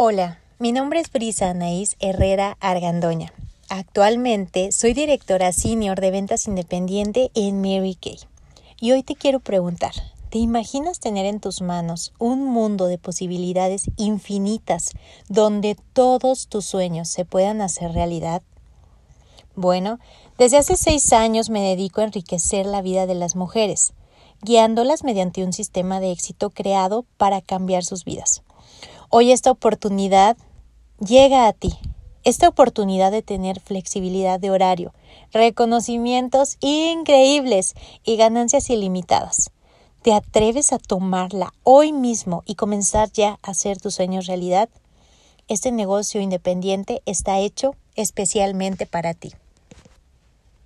Hola, mi nombre es Brisa Anaís Herrera Argandoña. Actualmente soy directora senior de ventas independiente en Mary Kay. Y hoy te quiero preguntar, ¿te imaginas tener en tus manos un mundo de posibilidades infinitas donde todos tus sueños se puedan hacer realidad? Bueno, desde hace seis años me dedico a enriquecer la vida de las mujeres, guiándolas mediante un sistema de éxito creado para cambiar sus vidas. Hoy esta oportunidad llega a ti. Esta oportunidad de tener flexibilidad de horario, reconocimientos increíbles y ganancias ilimitadas. ¿Te atreves a tomarla hoy mismo y comenzar ya a hacer tus sueños realidad? Este negocio independiente está hecho especialmente para ti.